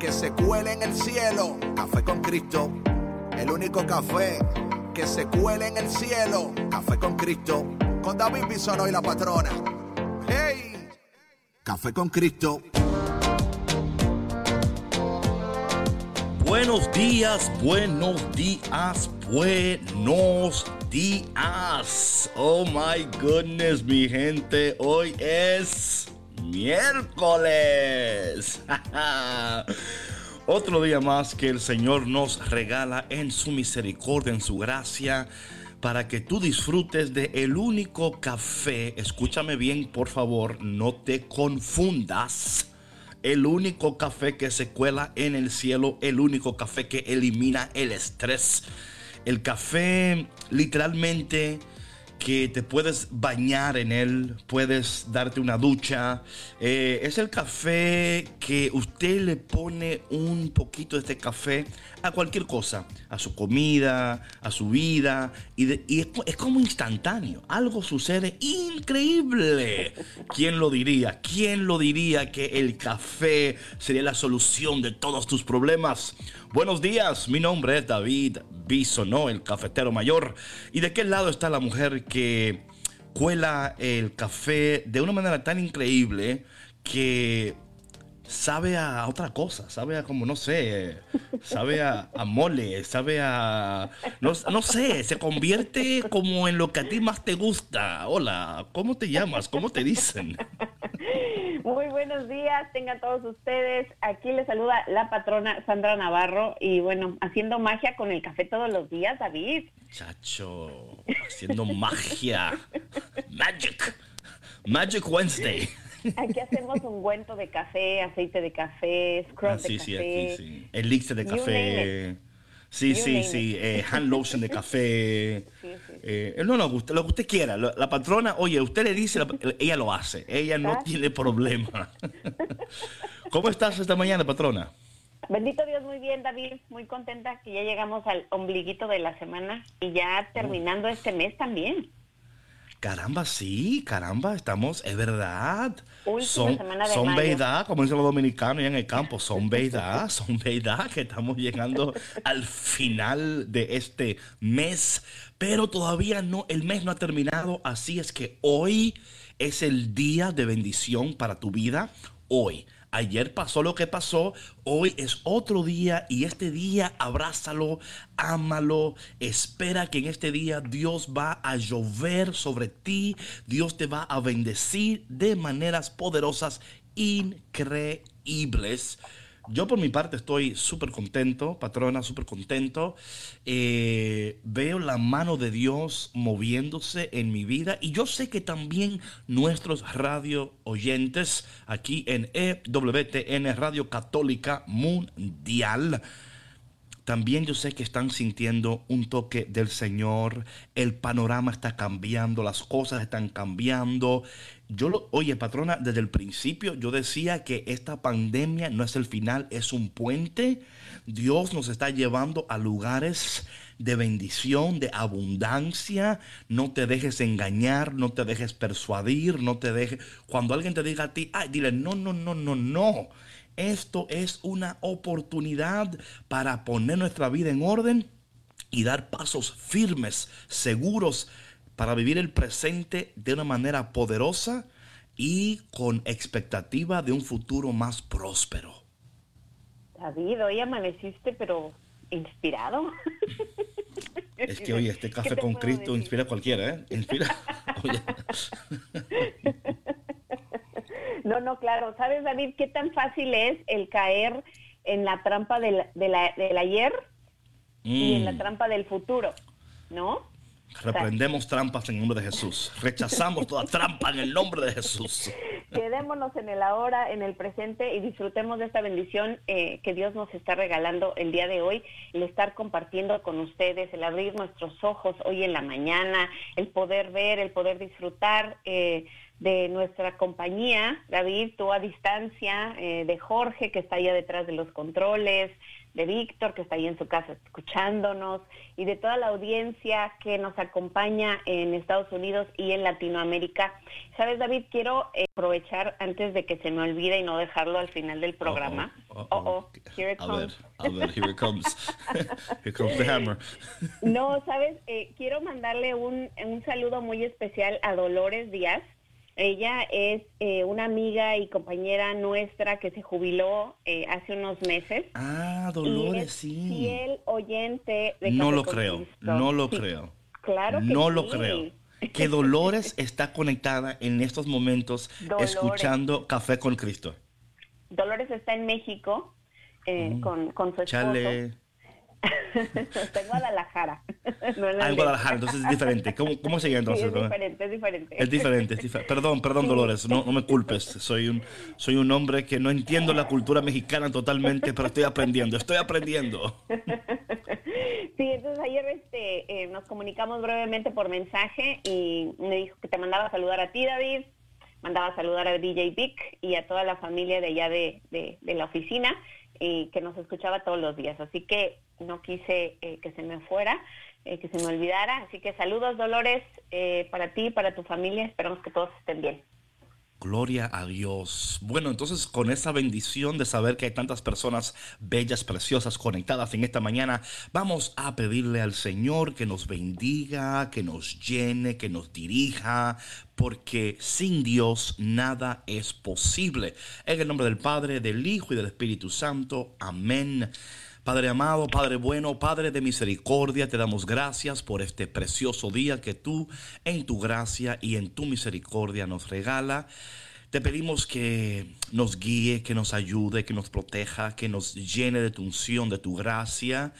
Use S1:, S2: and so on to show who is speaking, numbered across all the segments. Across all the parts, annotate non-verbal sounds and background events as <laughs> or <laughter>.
S1: que se cuele en el cielo. Café con Cristo, el único café que se cuele en el cielo. Café con Cristo, con David Bisono y la patrona. ¡Hey! Café con Cristo.
S2: Buenos días, buenos días, buenos días. Oh my goodness, mi gente, hoy es miércoles. <laughs> Otro día más que el Señor nos regala en su misericordia, en su gracia, para que tú disfrutes de el único café. Escúchame bien, por favor, no te confundas. El único café que se cuela en el cielo, el único café que elimina el estrés. El café literalmente que te puedes bañar en él, puedes darte una ducha. Eh, es el café que usted le pone un poquito de este café a cualquier cosa, a su comida, a su vida, y, es, es, como instantáneo. Algo sucede increíble. ¿Quién lo diría? ¿Quién lo diría que el café sería la solución de todos tus problemas? Buenos días, mi nombre es David Bisonó, el cafetero mayor. ¿Y de qué lado está la mujer que cuela el café de una manera tan increíble que sabe a otra cosa, sabe a como, no sé, sabe a, mole, sabe a, no, no, sé, se convierte como en lo que a ti más te gusta. Hola, ¿cómo te llamas? ¿Cómo te dicen?
S3: Muy buenos días, tengan todos ustedes. Aquí les saluda la patrona Sandra Navarro y bueno, haciendo magia con el café todos los días, David.
S2: Chacho, haciendo magia. Magic. Magic Wednesday.
S3: Aquí hacemos un guento de café, aceite de café, scrub ah, de café.
S2: Sí. Elixir de café. Sí, sí, sí. Eh, hand lotion de café. Eh, no, no, lo que usted quiera. La, patrona, oye, usted le dice, ella lo hace. Ella no tiene problema. ¿Cómo estás esta mañana, patrona?
S3: Bendito Dios, muy bien, David. Muy contenta que ya llegamos al ombliguito de la semana y ya terminando este mes también.
S2: Caramba, sí, caramba, estamos, es verdad. son son verdad, como dicen los dominicanos en el campo, son verdad, son verdad que estamos llegando al final de este mes, pero todavía no, el mes no ha terminado, así es que hoy es el día de bendición para tu vida, hoy. Ayer pasó lo que pasó, hoy es otro día y este día abrázalo, ámalo, espera que en este día Dios va a llover sobre ti, Dios te va a bendecir de maneras poderosas, increíbles. Yo por mi parte estoy súper contento, patrona, súper contento. Eh, veo la mano de Dios moviéndose en mi vida y yo sé que también nuestros radio oyentes aquí en EWTN Radio Católica Mundial también yo sé que están sintiendo un toque del Señor, el panorama está cambiando, las cosas están cambiando. Yo lo, oye, patrona, desde el principio yo decía que esta pandemia no es el final, es un puente. Dios nos está llevando a lugares de bendición, de abundancia. No te dejes engañar, no te dejes persuadir, no te dejes... Cuando alguien te diga a ti, ay, dile, no, no, no, no, no. Esto es una oportunidad para poner nuestra vida en orden y dar pasos firmes, seguros, para vivir el presente de una manera poderosa y con expectativa de un futuro más próspero.
S3: David, hoy amaneciste, pero inspirado.
S2: Es que, oye, este café con Cristo inspira a cualquiera, ¿eh? Inspira. <laughs> <laughs>
S3: No, no, claro. ¿Sabes, David, qué tan fácil es el caer en la trampa del, ayer y en la mm. trampa del futuro? ¿No?
S2: Reprendemos trampas en el nombre de Jesús. Rechazamos toda trampa en el nombre de Jesús.
S3: Quedémonos en el ahora, en el presente y disfrutemos de esta bendición eh, que Dios nos está regalando el día de hoy, el estar compartiendo con ustedes, el abrir nuestros ojos hoy en la mañana, el poder ver, el poder disfrutar. Eh, de nuestra compañía, David, tú a distancia, eh, de Jorge, que está allá detrás de los controles, de Víctor, que está ahí en su casa escuchándonos, y de toda la audiencia que nos acompaña en Estados Unidos y en Latinoamérica. Sabes, David, quiero eh, aprovechar antes de que se me olvide y no dejarlo al final del programa. Oh, oh, here it comes.
S2: A ver, here it comes. <laughs> here comes the <laughs> hammer.
S3: no, sabes, eh, quiero mandarle un, un saludo muy especial a Dolores Díaz ella es eh, una amiga y compañera nuestra que se jubiló eh, hace unos meses.
S2: Ah, Dolores, sí.
S3: Fiel oyente de
S2: No lo creo, no lo creo. Claro que No lo creo. <laughs> Que Dolores está conectada en estos momentos escuchando Café con Cristo.
S3: Dolores está en México eh, mm. con, con, su esposo. Chale. <laughs> Está <laughs> en Guadalajara.
S2: ah, en Guadalajara, entonces es diferente. ¿Cómo, cómo llama entonces?
S3: es diferente, es diferente.
S2: Es diferente, Perdón, perdón, Dolores, no, no, me culpes. Soy un, soy un hombre que no entiendo la cultura mexicana totalmente, pero estoy aprendiendo, estoy aprendiendo. <laughs>
S3: Sí, entonces ayer este, eh, nos comunicamos brevemente por mensaje y me dijo que te mandaba a saludar a ti, David, mandaba a saludar a DJ Vic y a toda la familia de allá de, de, de la oficina y que nos escuchaba todos los días. Así que no quise eh, que se me fuera, eh, que se me olvidara. Así que saludos, Dolores, eh, para ti para tu familia. Esperamos que todos estén bien.
S2: Gloria a Dios. Bueno, entonces con esa bendición de saber que hay tantas personas bellas, preciosas, conectadas en esta mañana, vamos a pedirle al Señor que nos bendiga, que nos llene, que nos dirija, porque sin Dios nada es posible. En el nombre del Padre, del Hijo y del Espíritu Santo. Amén. Padre amado, Padre bueno, Padre de misericordia, te damos gracias por este precioso día que tú en tu gracia y en tu misericordia nos regala. Te pedimos que nos guíe, que nos ayude, que nos proteja, que nos llene de tu unción, de tu gracia.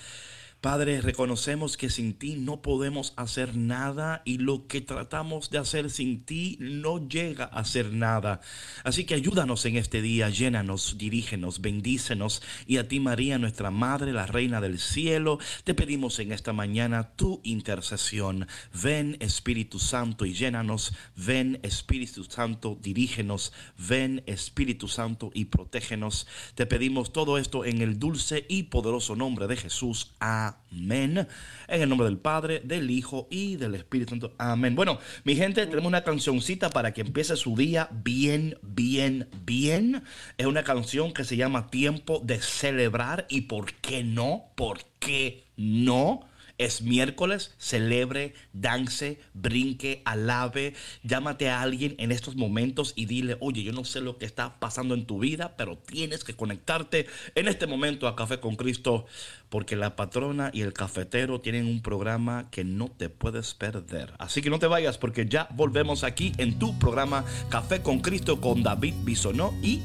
S2: Padre, reconocemos que sin ti no podemos hacer nada y lo que tratamos de hacer sin ti no llega a ser nada. Así que ayúdanos en este día, llénanos, dirígenos, bendícenos y a ti María, nuestra Madre, la Reina del Cielo, te pedimos en esta mañana tu intercesión. Ven Espíritu Santo y llénanos, ven Espíritu Santo, dirígenos, ven Espíritu Santo y protégenos. Te pedimos todo esto en el dulce y poderoso nombre de Jesús. Amén. Amén. En el nombre del Padre, del Hijo y del Espíritu Santo. Amén. Bueno, mi gente, tenemos una cancioncita para que empiece su día bien, bien, bien. Es una canción que se llama Tiempo de celebrar. ¿Y por qué no? ¿Por qué no? Es miércoles, celebre, dance, brinque, alabe, llámate a alguien en estos momentos y dile, oye, yo no sé lo que está pasando en tu vida, pero tienes que conectarte en este momento a Café con Cristo, porque la patrona y el cafetero tienen un programa que no te puedes perder. Así que no te vayas porque ya volvemos aquí en tu programa Café con Cristo con David Bisonó y...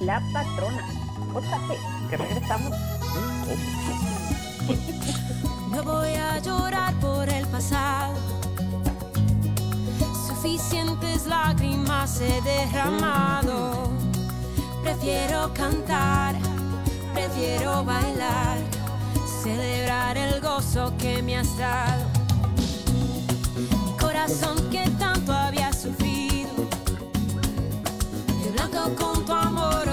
S3: La patrona. JP, que regresamos. <laughs>
S4: No voy a llorar por el pasado. Suficientes lágrimas he derramado. Prefiero cantar, prefiero bailar, celebrar el gozo que me has dado. Corazón que tanto había sufrido, blanco con tu amor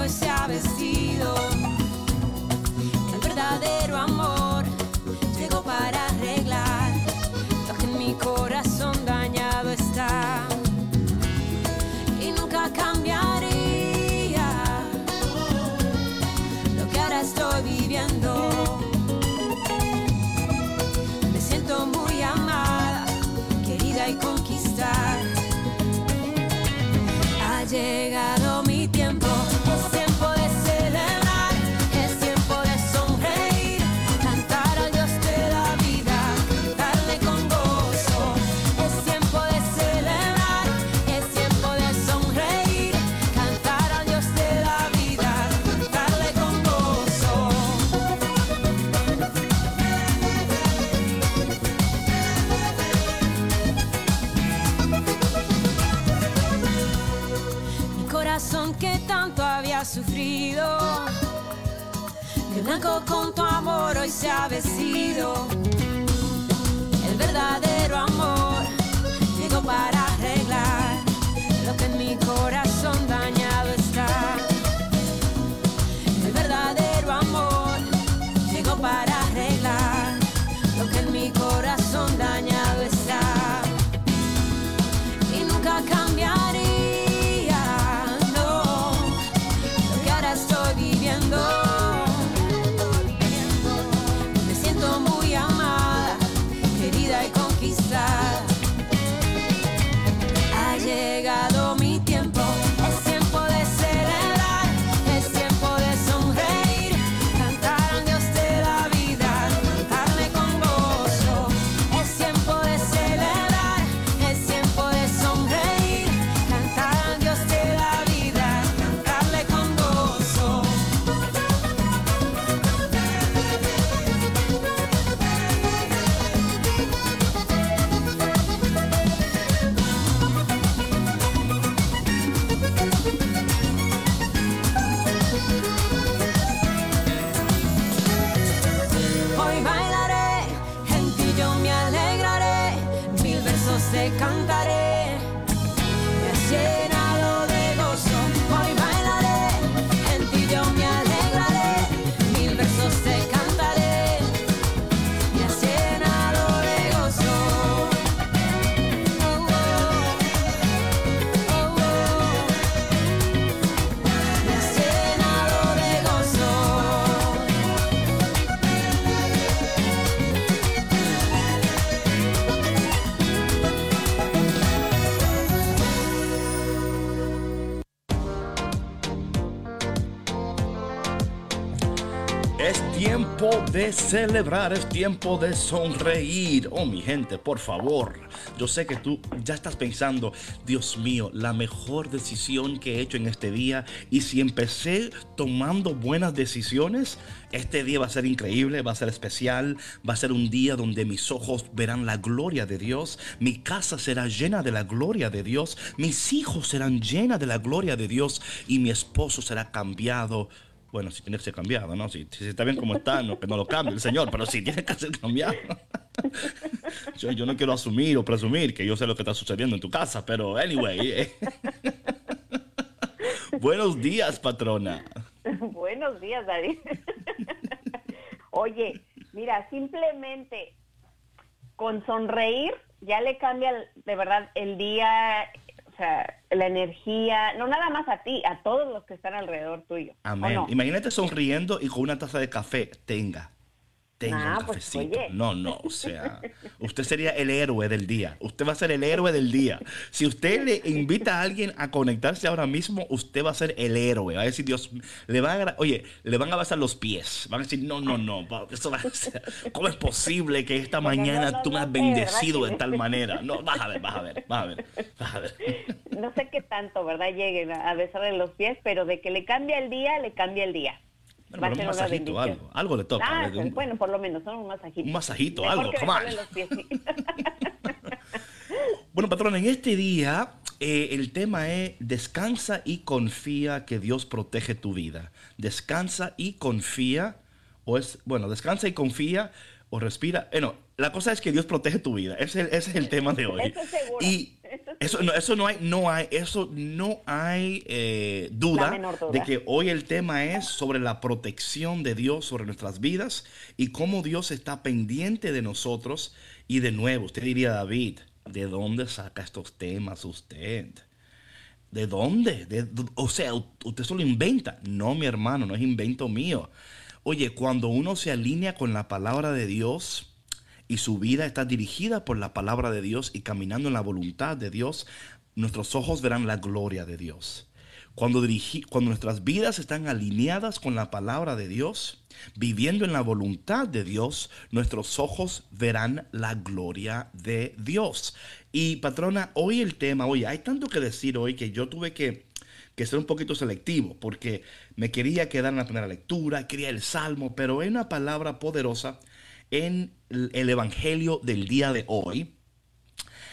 S4: De blanco con tu amor hoy se ha vestido. El verdadero amor llegó para arreglar lo que en mi corazón de celebrar, es tiempo de sonreír. Oh,
S2: mi gente, por favor. Yo sé que tú ya estás pensando, Dios mío, la mejor decisión que he hecho en este día. Y si empecé tomando buenas decisiones, este día va a ser increíble, va a ser especial, va a ser un día donde mis ojos verán la gloria de Dios, mi casa será llena de la gloria de Dios, mis hijos serán llenas de la gloria de Dios y mi esposo será cambiado bueno, si tiene que ser cambiado, ¿no? Si, si está bien como está, no, que no lo cambie el Señor, pero si tiene que ser cambiado. <laughs> yo, no quiero asumir o presumir que yo sé lo que está sucediendo en tu casa, pero anyway. eh. <laughs> Buenos días, patrona. <laughs>
S3: Buenos días, David. Oye, mira, simplemente con sonreír ya le cambia de verdad el día, o sea, la energía, no nada más a ti, a todos los que están alrededor tuyo. ¿o
S2: Amén.
S3: no?
S2: Imagínate sonriendo y con una taza de café. Tenga. Tenga
S3: Ah,
S2: un
S3: pues,
S2: cafecito.
S3: oye.
S2: no, no, o sea, usted sería el héroe del día. Usted va a ser el héroe del día. Si usted le invita a alguien a conectarse ahora mismo, usted va a ser el héroe. Va a decir, Dios, le va a, oye, le van a besar los pies. Van a decir, no, no, no, eso va a ser, ¿cómo es posible que esta
S3: no,
S2: mañana
S3: no,
S2: tú me has bendecido
S3: ¿verdad
S2: de tal manera? No, vas a ver, vas a ver, vas a ver, vas a ver.
S3: No sé qué tanto, ¿verdad? Lleguen a a besarle los pies, pero de que le cambia el día, le cambia el día.
S2: Bueno, pero un masajito, algo, algo le toca.
S3: Ah,
S2: le- un-
S3: bueno, por lo menos, son un masajito.
S2: Un masajito,
S3: Mejor
S2: algo,
S3: sí. <laughs>
S2: Bueno, patrón, en este día eh, el tema es descansa y confía que Dios protege tu vida. Descansa y confía, o es, bueno, descansa y confía, o respira. Eh, no, la cosa es que Dios protege tu vida. Ese, ese es el tema de hoy.
S3: Eso es seguro,
S2: Y
S3: eso es
S2: eso no, eso no hay, no hay, eso no hay eh, duda, de que hoy el tema es sobre la protección de Dios sobre nuestras vidas y cómo Dios está pendiente de nosotros. Y de nuevo, usted diría, David, ¿de dónde saca estos temas usted? ¿De dónde? De- o sea, usted solo inventa. No, mi hermano, no es invento mío. Oye, cuando uno se alinea con la palabra de Dios y su vida está dirigida por la palabra de Dios y caminando en la voluntad de Dios, nuestros ojos verán la gloria de Dios. Cuando, cuando nuestras vidas están alineadas con la palabra de Dios, viviendo en la voluntad de Dios, nuestros ojos verán la gloria de Dios. Y patrona, hoy el tema, oye, hay tanto que decir hoy que yo tuve que, que ser un poquito selectivo, porque me quería quedar en la primera lectura, quería el salmo, pero hay una palabra poderosa en el el Evangelio del día de hoy.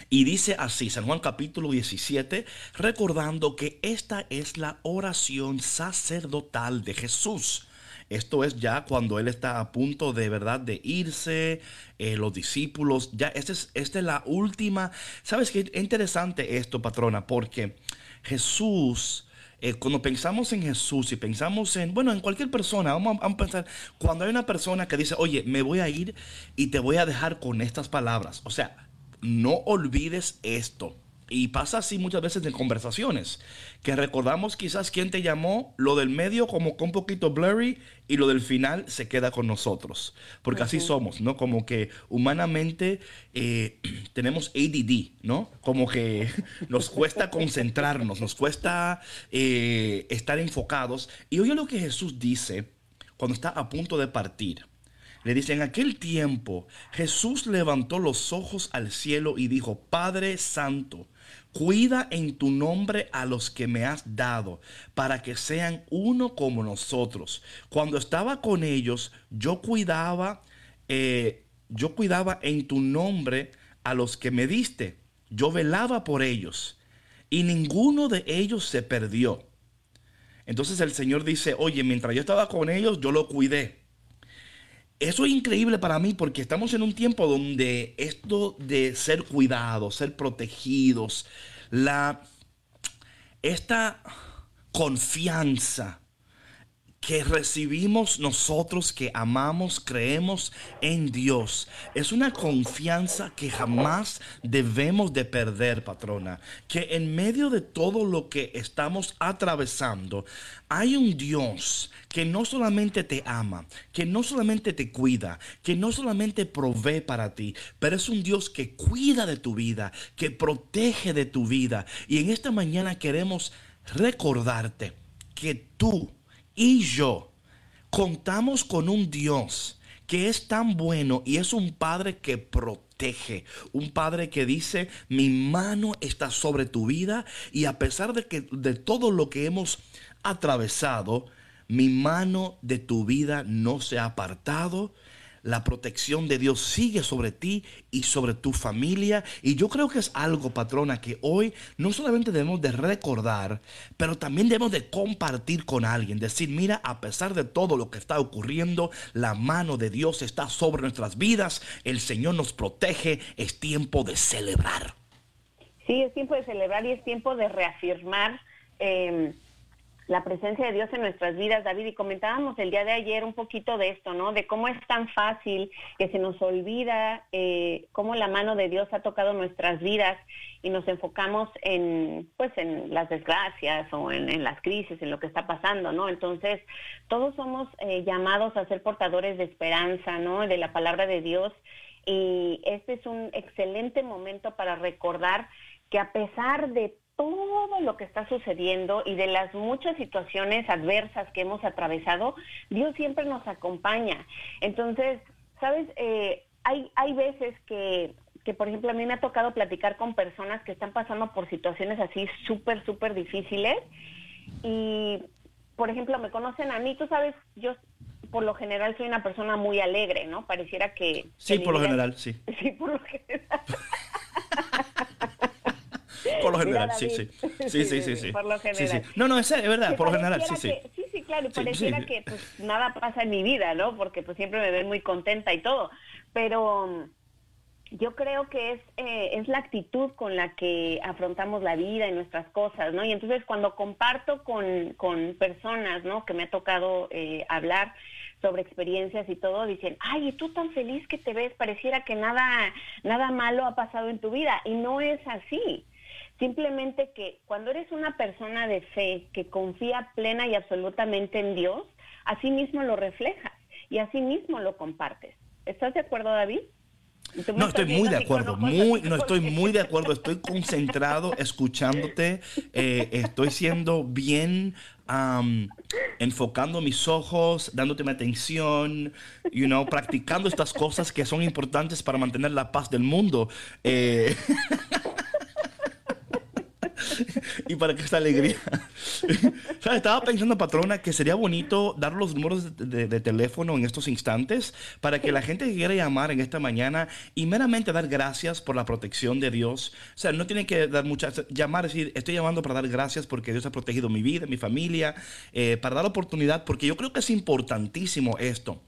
S2: Y dice así, San Juan capítulo 17, recordando que esta es la oración sacerdotal de Jesús. Esto es ya cuando él está a punto de verdad de irse, eh, los discípulos, ya esta es, esta es la última. ¿Sabes qué? Es interesante esto, patrona, porque Jesús... Eh, cuando pensamos en Jesús y pensamos en, bueno, en cualquier persona, vamos a, vamos a pensar, cuando hay una persona que dice, oye, me voy a ir y te voy a dejar con estas palabras, o sea, no olvides esto. Y pasa así muchas veces en conversaciones, que recordamos quizás quién te llamó, lo del medio como que un poquito blurry y lo del final se queda con nosotros. Porque así somos, ¿no? Como que humanamente eh, <clears throat> tenemos ADD, ¿no? Como que <laughs> nos cuesta concentrarnos, nos cuesta eh, estar enfocados. Y oye lo que Jesús dice cuando está a punto de partir. Le dice, en aquel tiempo Jesús levantó los ojos al cielo y dijo, Padre Santo, cuida en tu nombre a los que me has dado, para que sean uno como nosotros. Cuando estaba con ellos, yo cuidaba, eh, yo cuidaba en tu nombre a los que me diste. Yo velaba por ellos y ninguno de ellos se perdió. Entonces el Señor dice, oye, mientras yo estaba con ellos, yo lo cuidé. Eso es increíble para mí porque estamos en un tiempo donde esto de ser cuidados, ser protegidos, la esta confianza que recibimos nosotros que amamos, creemos en Dios. Es una confianza que jamás debemos de perder, patrona. Que en medio de todo lo que estamos atravesando, hay un Dios que no solamente te ama, que no solamente te cuida, que no solamente provee para ti, pero es un Dios que cuida de tu vida, que protege de tu vida. Y en esta mañana queremos recordarte que tú y yo contamos con un Dios que es tan bueno y es un Padre que protege, un Padre que dice, mi mano está sobre tu vida y a pesar de que de todo lo que hemos atravesado, mi mano de tu vida no se ha apartado, la protección de Dios sigue sobre ti y sobre tu familia. Y yo creo que es algo, patrona, que hoy no solamente debemos de recordar, pero también debemos de compartir con alguien. Decir, mira, a pesar de todo lo que está ocurriendo, la mano de Dios está sobre nuestras vidas. El Señor nos protege. Es tiempo de celebrar.
S3: Sí, es tiempo de celebrar y es tiempo de reafirmar. Eh, la presencia de Dios en nuestras vidas, David, y comentábamos el día de ayer un poquito de esto, ¿no? De cómo es tan fácil que se nos olvida eh, cómo la mano de Dios ha tocado nuestras vidas y nos enfocamos en, pues, en las desgracias o en, las crisis, en lo que está pasando, ¿no? Entonces, todos somos eh, llamados a ser portadores de esperanza, ¿no? De la palabra de Dios y este es un excelente momento para recordar que a pesar de todo lo que está sucediendo y de las muchas situaciones adversas que hemos atravesado, Dios siempre nos acompaña. Entonces, ¿sabes? Eh, hay, hay veces que, que, por ejemplo, a mí me ha tocado platicar con personas que están pasando por situaciones así súper, súper difíciles y, por ejemplo, me conocen a mí, tú sabes, yo por lo general soy una persona muy alegre, ¿no? Pareciera que...
S2: Sí,
S3: que
S2: por lo general, sí. <laughs>
S3: Sí, por lo general. <laughs>
S2: Por lo general, <laughs> sí, sí. Sí, sí, sí, sí.
S3: Por lo general.
S2: No, no, es, es verdad,
S3: Que
S2: por lo general, sí, sí.
S3: que- sí, sí, claro, y pareciera que pues nada pasa en mi vida, ¿no? Porque pues siempre me ven muy contenta y todo. Pero mm, yo creo que es, eh, es la actitud con la que afrontamos la vida y nuestras cosas, ¿no? Y entonces cuando comparto con, con personas, ¿no? Que me ha tocado eh, hablar sobre experiencias y todo, dicen, ay, y tú tan feliz que te ves, pareciera que nada, nada malo ha pasado en tu vida. Y no es así. Simplemente que cuando eres una persona de fe que confía plena y absolutamente en Dios, así mismo lo reflejas y así mismo lo compartes. ¿Estás de acuerdo, David?
S2: No, estoy muy de acuerdo, muy, no estoy muy de acuerdo, estoy concentrado <laughs> escuchándote, eh, estoy siendo bien enfocando mis ojos, dándote mi atención, you know, practicando estas cosas que son importantes para mantener la paz del mundo. Eh, <laughs> <laughs> y para que esta alegría. <laughs> ¿Sabes? Estaba pensando, patrona, que sería bonito dar los números de, de- de teléfono en estos instantes para que la gente que quiera llamar en esta mañana y meramente dar gracias por la protección de Dios. O sea, no tienen que dar muchas, llamar, decir, estoy llamando para dar gracias porque Dios ha protegido mi vida, mi familia, eh, para dar oportunidad, porque yo creo que es importantísimo esto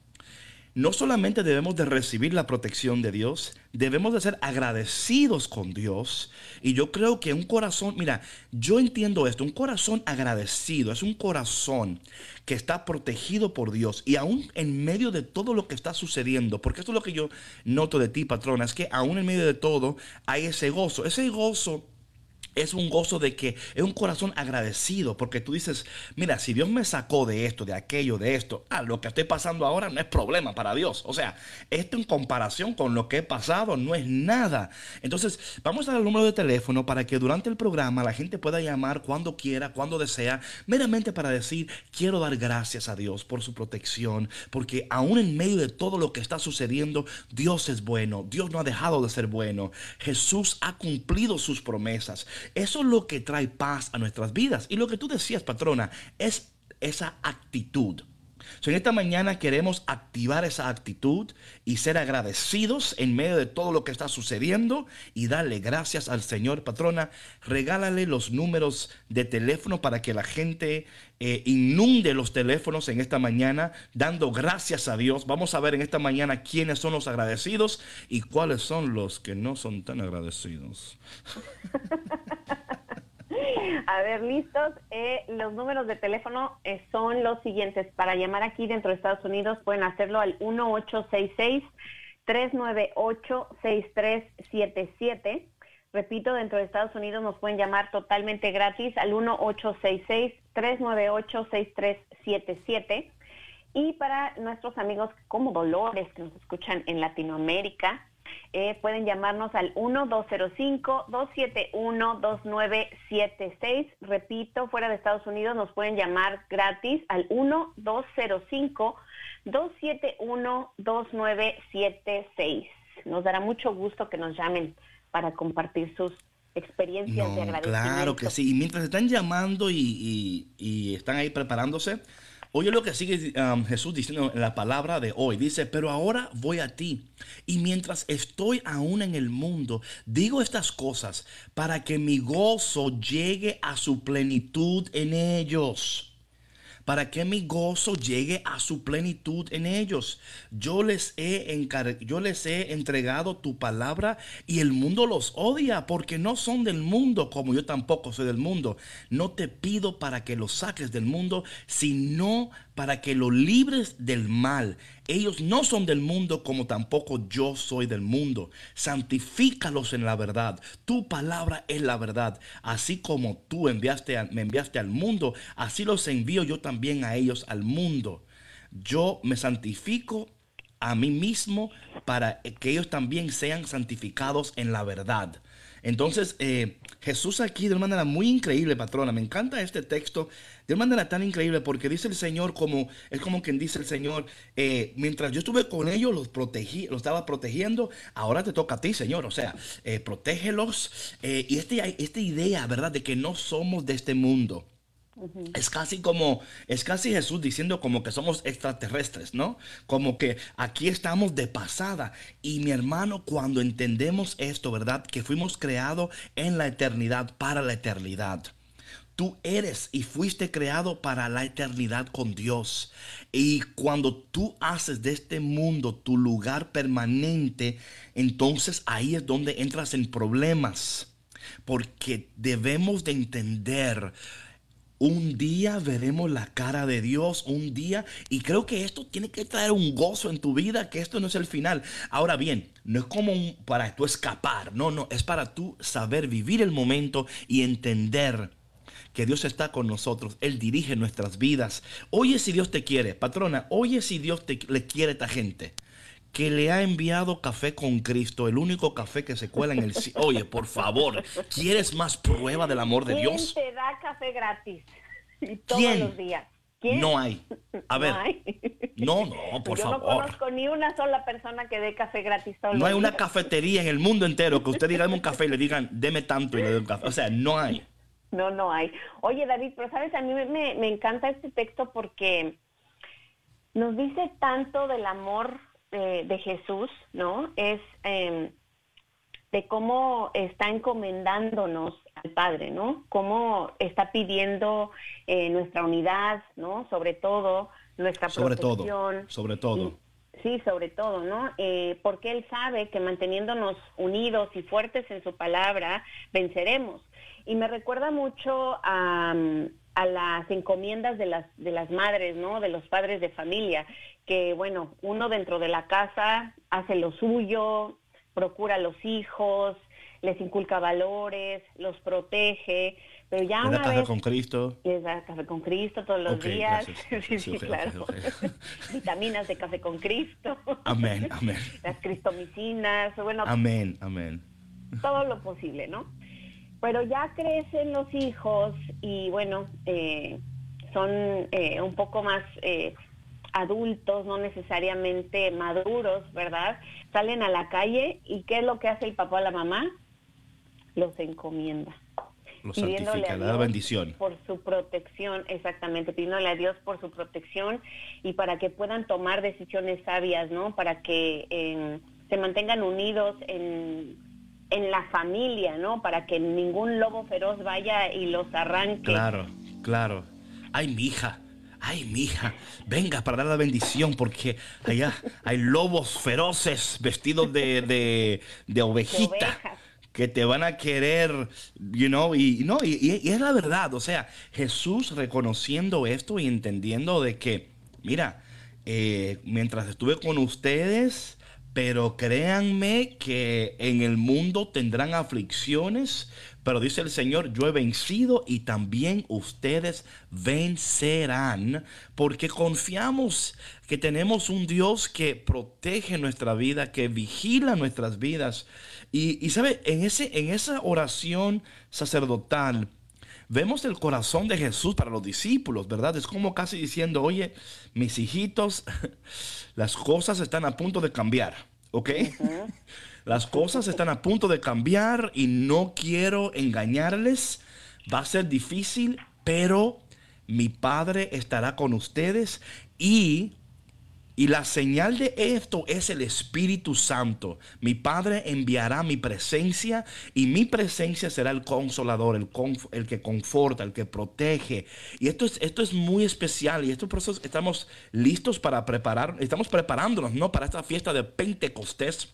S2: no solamente debemos de recibir la protección de Dios, debemos de ser agradecidos con Dios. Y yo creo que un corazón, mira, yo entiendo esto, un corazón agradecido es un corazón que está protegido por Dios y aún en medio de todo lo que está sucediendo, porque esto es lo que yo noto de ti, patrona, es que aún en medio de todo hay ese gozo, ese gozo es un gozo de que es un corazón agradecido, porque tú dices, mira, si Dios me sacó de esto, de aquello, de esto, ah, lo que estoy pasando ahora no es problema para Dios. O sea, esto en comparación con lo que he pasado no es nada. Entonces, vamos a dar el número de teléfono para que durante el programa la gente pueda llamar cuando quiera, cuando desea, meramente para decir, quiero dar gracias a Dios por su protección, porque aún en medio de todo lo que está sucediendo, Dios es bueno, Dios no ha dejado de ser bueno, Jesús ha cumplido sus promesas. Eso es lo que trae paz a nuestras vidas. Y lo que tú decías, patrona, es esa actitud. So, en esta mañana queremos activar esa actitud y ser agradecidos en medio de todo lo que está sucediendo y darle gracias al Señor. Patrona, regálale los números de teléfono para que la gente eh, inunde los teléfonos en esta mañana dando gracias a Dios. Vamos a ver en esta mañana quiénes son los agradecidos y cuáles son los que no son tan agradecidos. <laughs>
S3: A ver, listos. Eh, los números de teléfono eh, son los siguientes. Para llamar aquí dentro de Estados Unidos pueden hacerlo al 1866-398-6377. Repito, dentro de Estados Unidos nos pueden llamar totalmente gratis al 1866-398-6377. Y para nuestros amigos como Dolores que nos escuchan en Latinoamérica, eh, pueden llamarnos al 1-205-271-2976. Repito, fuera de Estados Unidos nos pueden llamar gratis al 1-205-271-2976. Nos dará mucho gusto que nos llamen para compartir sus experiencias de
S2: No,
S3: agradecimiento.
S2: claro que sí. Y mientras están llamando y, y- y están ahí preparándose, oye lo que sigue Jesús diciendo en la palabra de hoy. Dice, pero ahora voy a ti. Y mientras estoy aún en el mundo, digo estas cosas para que mi gozo llegue a su plenitud en ellos para que mi gozo llegue a su plenitud en ellos. Yo les he encar- yo les he entregado tu palabra y el mundo los odia porque no son del mundo como yo tampoco soy del mundo. No te pido para que los saques del mundo, sino para que los libres del mal. Ellos no son del mundo como tampoco yo soy del mundo. Santifícalos en la verdad. Tu palabra es la verdad. Así como tú enviaste a- me enviaste al mundo, así los envío yo también a ellos al mundo. Yo me santifico a mí mismo para que ellos también sean santificados en la verdad. Entonces, eh, Jesús aquí de una manera muy increíble, patrona. Me encanta este texto de una manera tan increíble porque dice el Señor como, es como quien dice el Señor, eh, mientras yo estuve con ellos, los protegí, los estaba protegiendo, ahora te toca a ti, Señor. O sea, eh, protégelos. eh, y este, esta idea, ¿verdad? De que no somos de este mundo. Es casi como, es casi Jesús diciendo como que somos extraterrestres, ¿no? Como que aquí estamos de pasada. Y mi hermano, cuando entendemos esto, ¿verdad? Que fuimos creados en la eternidad, para la eternidad. Tú eres y fuiste creado para la eternidad con Dios. Y cuando tú haces de este mundo tu lugar permanente, entonces ahí es donde entras en problemas. Porque debemos de entender un día veremos la cara de Dios, un día, y creo que esto tiene que traer un gozo en tu vida, que esto no es el final. Ahora bien, no es como para tú escapar, no, no, es para tú saber vivir el momento y entender que Dios está con nosotros, Él dirige nuestras vidas. Oye si Dios te quiere, patrona, oye si Dios te, le quiere a esta gente que le ha enviado café con Cristo, el único café que se cuela en el... ci- Oye, por favor, ¿quieres más prueba del amor de
S3: ¿Quién
S2: Dios?
S3: te da café gratis? Y todos
S2: ¿Quién?
S3: los días. ¿Quién?
S2: No hay. A ver, <laughs>
S3: No hay.
S2: no, no, por
S3: Yo no
S2: favor.
S3: conozco ni una sola persona que dé café gratis todos
S2: No hay una cafetería en el mundo entero que usted diga dame un café y le digan deme tanto y le dé un café. O sea, no hay.
S3: No, no hay. Oye, David, pero sabes, a mí me, me encanta este texto porque nos dice tanto del amor eh, de Jesús, ¿no? Es eh, de cómo está encomendándonos al Padre, ¿no? Cómo está pidiendo eh, nuestra unidad, ¿no? Sobre todo, nuestra
S2: Sobre
S3: protección.
S2: todo, sobre todo.
S3: Sí, sobre todo, ¿no? Eh, porque Él sabe que manteniéndonos unidos y fuertes en su palabra, venceremos. Y me recuerda mucho a, a las encomiendas de las, de las madres, ¿no? De los padres de familia, que, bueno, uno dentro de la casa hace lo suyo, procura a los hijos, les inculca valores, los protege, pero ya
S2: Le da
S3: una
S2: café
S3: vez
S2: con Cristo.
S3: les da café con Cristo todos los días,
S2: gracias. <laughs>
S3: sí,
S2: Sí,
S3: claro, <laughs> vitaminas de café con Cristo,
S2: Amén, <laughs> amén.
S3: las cristomicinas, bueno,
S2: Amén, amén.
S3: todo lo posible, ¿no? Pero ya crecen los hijos y bueno, eh, son eh, un poco más eh, adultos, no necesariamente maduros, ¿verdad? Salen a la calle y ¿qué es lo que hace el papá o la mamá? Los encomienda.
S2: Lo
S3: Pidiéndole a Dios
S2: bendición.
S3: Por su protección, exactamente, pidiéndole a Dios por su protección y para que puedan tomar decisiones sabias, ¿no? Para que eh, se mantengan unidos en, en la familia, ¿no? Para que ningún lobo feroz vaya y los arranque.
S2: Claro, claro. Ay, mija. Ay, mija, venga para dar la bendición porque allá hay lobos feroces vestidos de, de, de ovejita que te van a querer, you know, y, no, y es la verdad, o sea, Jesús reconociendo esto y entendiendo de que, mira, eh, mientras estuve con ustedes, pero créanme que en el mundo tendrán aflicciones, pero dice el Señor, yo he vencido y también ustedes vencerán, porque confiamos que tenemos un Dios que protege nuestra vida, que vigila nuestras vidas. Y, y sabe, en, ese, en esa oración sacerdotal, vemos el corazón de Jesús para los discípulos, ¿verdad? Es como casi diciendo, oye, mis hijitos, <laughs> las cosas están a punto de cambiar, ¿ok? Las cosas están a punto de cambiar y no quiero engañarles. Va a ser difícil, pero mi Padre estará con ustedes y y la señal de esto es el Espíritu Santo. Mi Padre enviará mi presencia y mi presencia será el consolador, el, que conforta, el que protege. Y esto es, esto es muy especial y esto por eso estamos listos para preparar, estamos preparándonos, ¿no? Para esta fiesta de Pentecostés,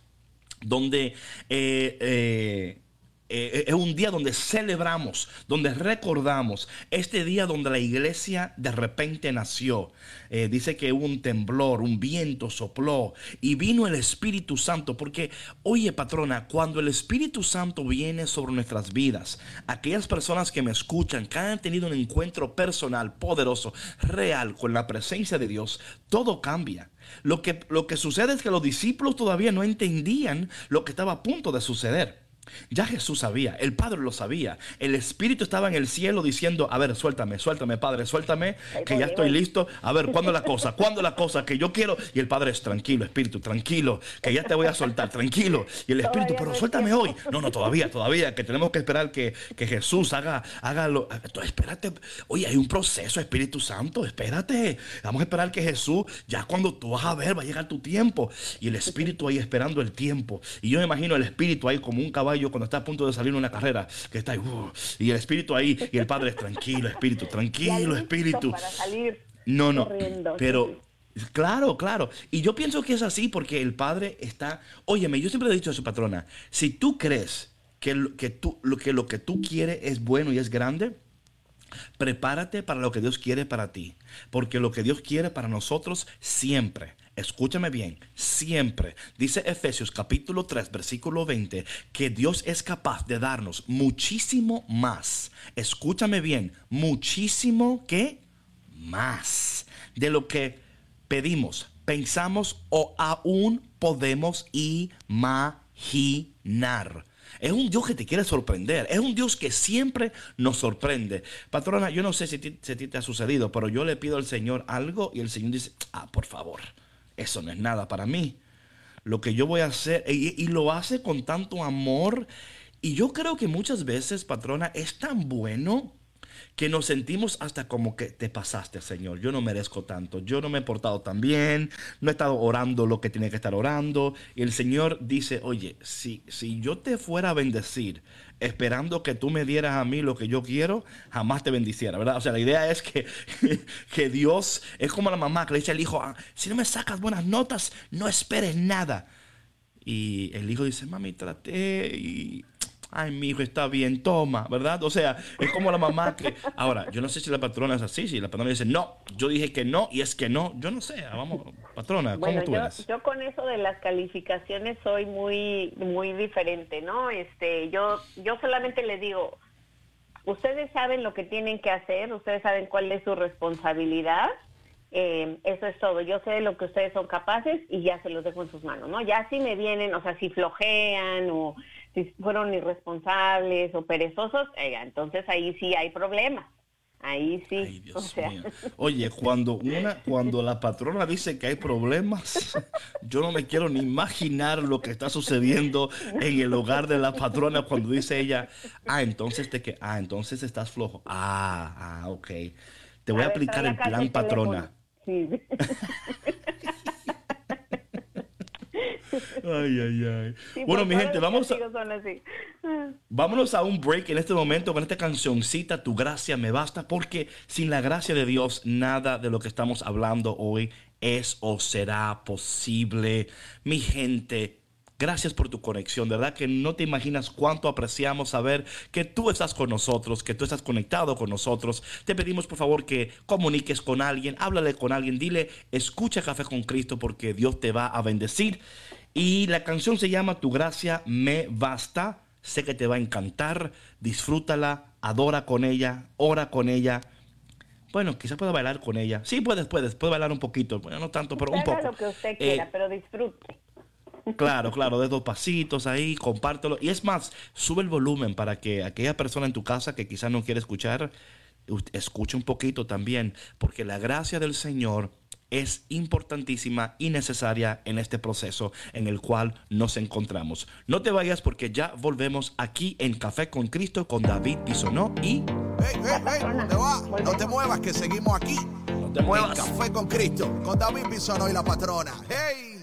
S2: donde... eh, eh, eh, es un día donde celebramos, donde recordamos este día donde la iglesia de repente nació. Eh, dice que hubo un temblor, un viento sopló y vino el Espíritu Santo. Porque, oye patrona, cuando el Espíritu Santo viene sobre nuestras vidas, aquellas personas que me escuchan, que han tenido un encuentro personal, poderoso, real con la presencia de Dios, todo cambia. Lo que, lo que sucede es que los discípulos todavía no entendían lo que estaba a punto de suceder. Ya Jesús sabía, el Padre lo sabía, el Espíritu estaba en el cielo diciendo, a ver, suéltame, suéltame, Padre, suéltame, que ya estoy listo, a ver, ¿cuándo la cosa? <laughs> ¿Cuándo la cosa que yo quiero? Y el Padre es tranquilo, Espíritu, tranquilo, que ya te voy a soltar, tranquilo. Y el Espíritu, pero suéltame hoy. No, no, todavía, todavía, que tenemos que esperar que, que Jesús haga, haga lo, espérate, oye, hay un proceso, Espíritu Santo, espérate, vamos a esperar que Jesús, ya cuando tú vas a ver, va a llegar tu tiempo. Y el Espíritu ahí esperando el tiempo. Y yo me imagino el Espíritu ahí como un caballo cuando está a punto de salir en una carrera, que está ahí, uh, y el Espíritu ahí, y el Padre es tranquilo, Espíritu, <laughs> tranquilo, Espíritu.
S3: Para salir
S2: No, no.
S3: corriendo,
S2: Pero,
S3: sí.
S2: claro, claro. Y yo pienso que es así porque el padre está. Óyeme, yo siempre le he dicho a su patrona: si tú crees que lo que tú, lo que, lo que tú quieres es bueno y es grande, prepárate para lo que Dios quiere para ti. Porque lo que Dios quiere para nosotros siempre. Escúchame bien, siempre. Dice Efesios capítulo 3, versículo 20, que Dios es capaz de darnos muchísimo más. Escúchame bien, muchísimo que más de lo que pedimos, pensamos o aún podemos imaginar. Es un Dios que te quiere sorprender. Es un Dios que siempre nos sorprende. Patrona, yo no sé si, a ti- te ha sucedido, pero yo le pido al Señor algo y el Señor dice, ah, por favor, eso no es nada para mí. Lo que yo voy a hacer, y lo hace con tanto amor Y yo creo que muchas veces, patrona, es tan bueno que nos sentimos hasta como que te pasaste, Señor. Yo no merezco tanto. Yo no me he portado tan bien. No he estado orando lo que tiene que estar orando. Y el Señor dice, oye, si, si yo te fuera a bendecir esperando que tú me dieras a mí lo que yo quiero, jamás te bendiciera, ¿verdad? O sea, la idea es que, <laughs> que Dios es como la mamá que le dice al hijo, "Ah, si no me sacas buenas notas, no esperes nada. Y el hijo dice, mami, traté y... Ay, mi hijo está bien, toma, ¿verdad? O sea, es como la mamá que... Ahora, yo no sé si la patrona es así, si la patrona dice, no, yo dije que no y es que no, yo no sé, vamos, patrona, ¿cómo
S3: Bueno,
S2: tú
S3: yo,
S2: eres?
S3: yo con eso de las calificaciones soy muy muy diferente, ¿no? Este, yo yo solamente les digo, ustedes saben lo que tienen que hacer, ustedes saben cuál es su responsabilidad. eh, eso es todo. Yo sé de lo que ustedes son capaces y ya se los dejo en sus manos, ¿no? Ya si me vienen, o sea, si flojean o si fueron irresponsables o perezosos, eh, entonces ahí sí hay problemas. Ahí sí.
S2: Ay, <laughs> Dios
S3: o sea,
S2: mío. Oye, cuando una, cuando la patrona dice que hay problemas, <laughs> yo no me quiero ni imaginar lo que está sucediendo en el hogar de la patrona cuando dice ella, ah, entonces te que, ah, entonces estás flojo. Ah, ah, ok. Te voy a,
S3: ver,
S2: aplicar el plan patrona.
S3: Sí. <laughs>
S2: Ay, ay, ay. <laughs>
S3: Sí,
S2: bueno, mi gente, vamos a. <laughs> Vámonos a un break en este momento con esta cancioncita, Tu gracia me basta, porque sin la gracia de Dios nada de lo que estamos hablando hoy es o será posible. Mi gente, gracias por tu conexión, de verdad que no te imaginas cuánto apreciamos saber que tú estás con nosotros, que tú estás conectado con nosotros. Te pedimos por favor que comuniques con alguien, háblale con alguien, dile, escucha Café con Cristo porque Dios te va a bendecir. Y la canción se llama Tu gracia me basta. Sé que te va a encantar. Disfrútala, adora con ella, ora con ella. Bueno, quizás pueda bailar con ella. Sí, puedes, puedes, puedes bailar un poquito. Bueno, no tanto, pero un
S3: Haga
S2: poco.
S3: lo que usted
S2: Eh,
S3: quiera, pero disfrute.
S2: Claro, claro, <laughs> de dos pasitos ahí, compártelo. Y es más, sube el volumen para que aquella persona en tu casa que quizás no quiere escuchar, escuche un poquito también, porque la gracia del Señor es importantísima y necesaria en este proceso en el cual nos encontramos. No te vayas porque ya volvemos aquí en Café con Cristo con David Bisonó y
S1: Hey, hey, hey, ¿dónde va? No te muevas que seguimos aquí.
S2: no te muevas.
S1: En Café con Cristo, con David Bisono y la patrona. ¡Hey!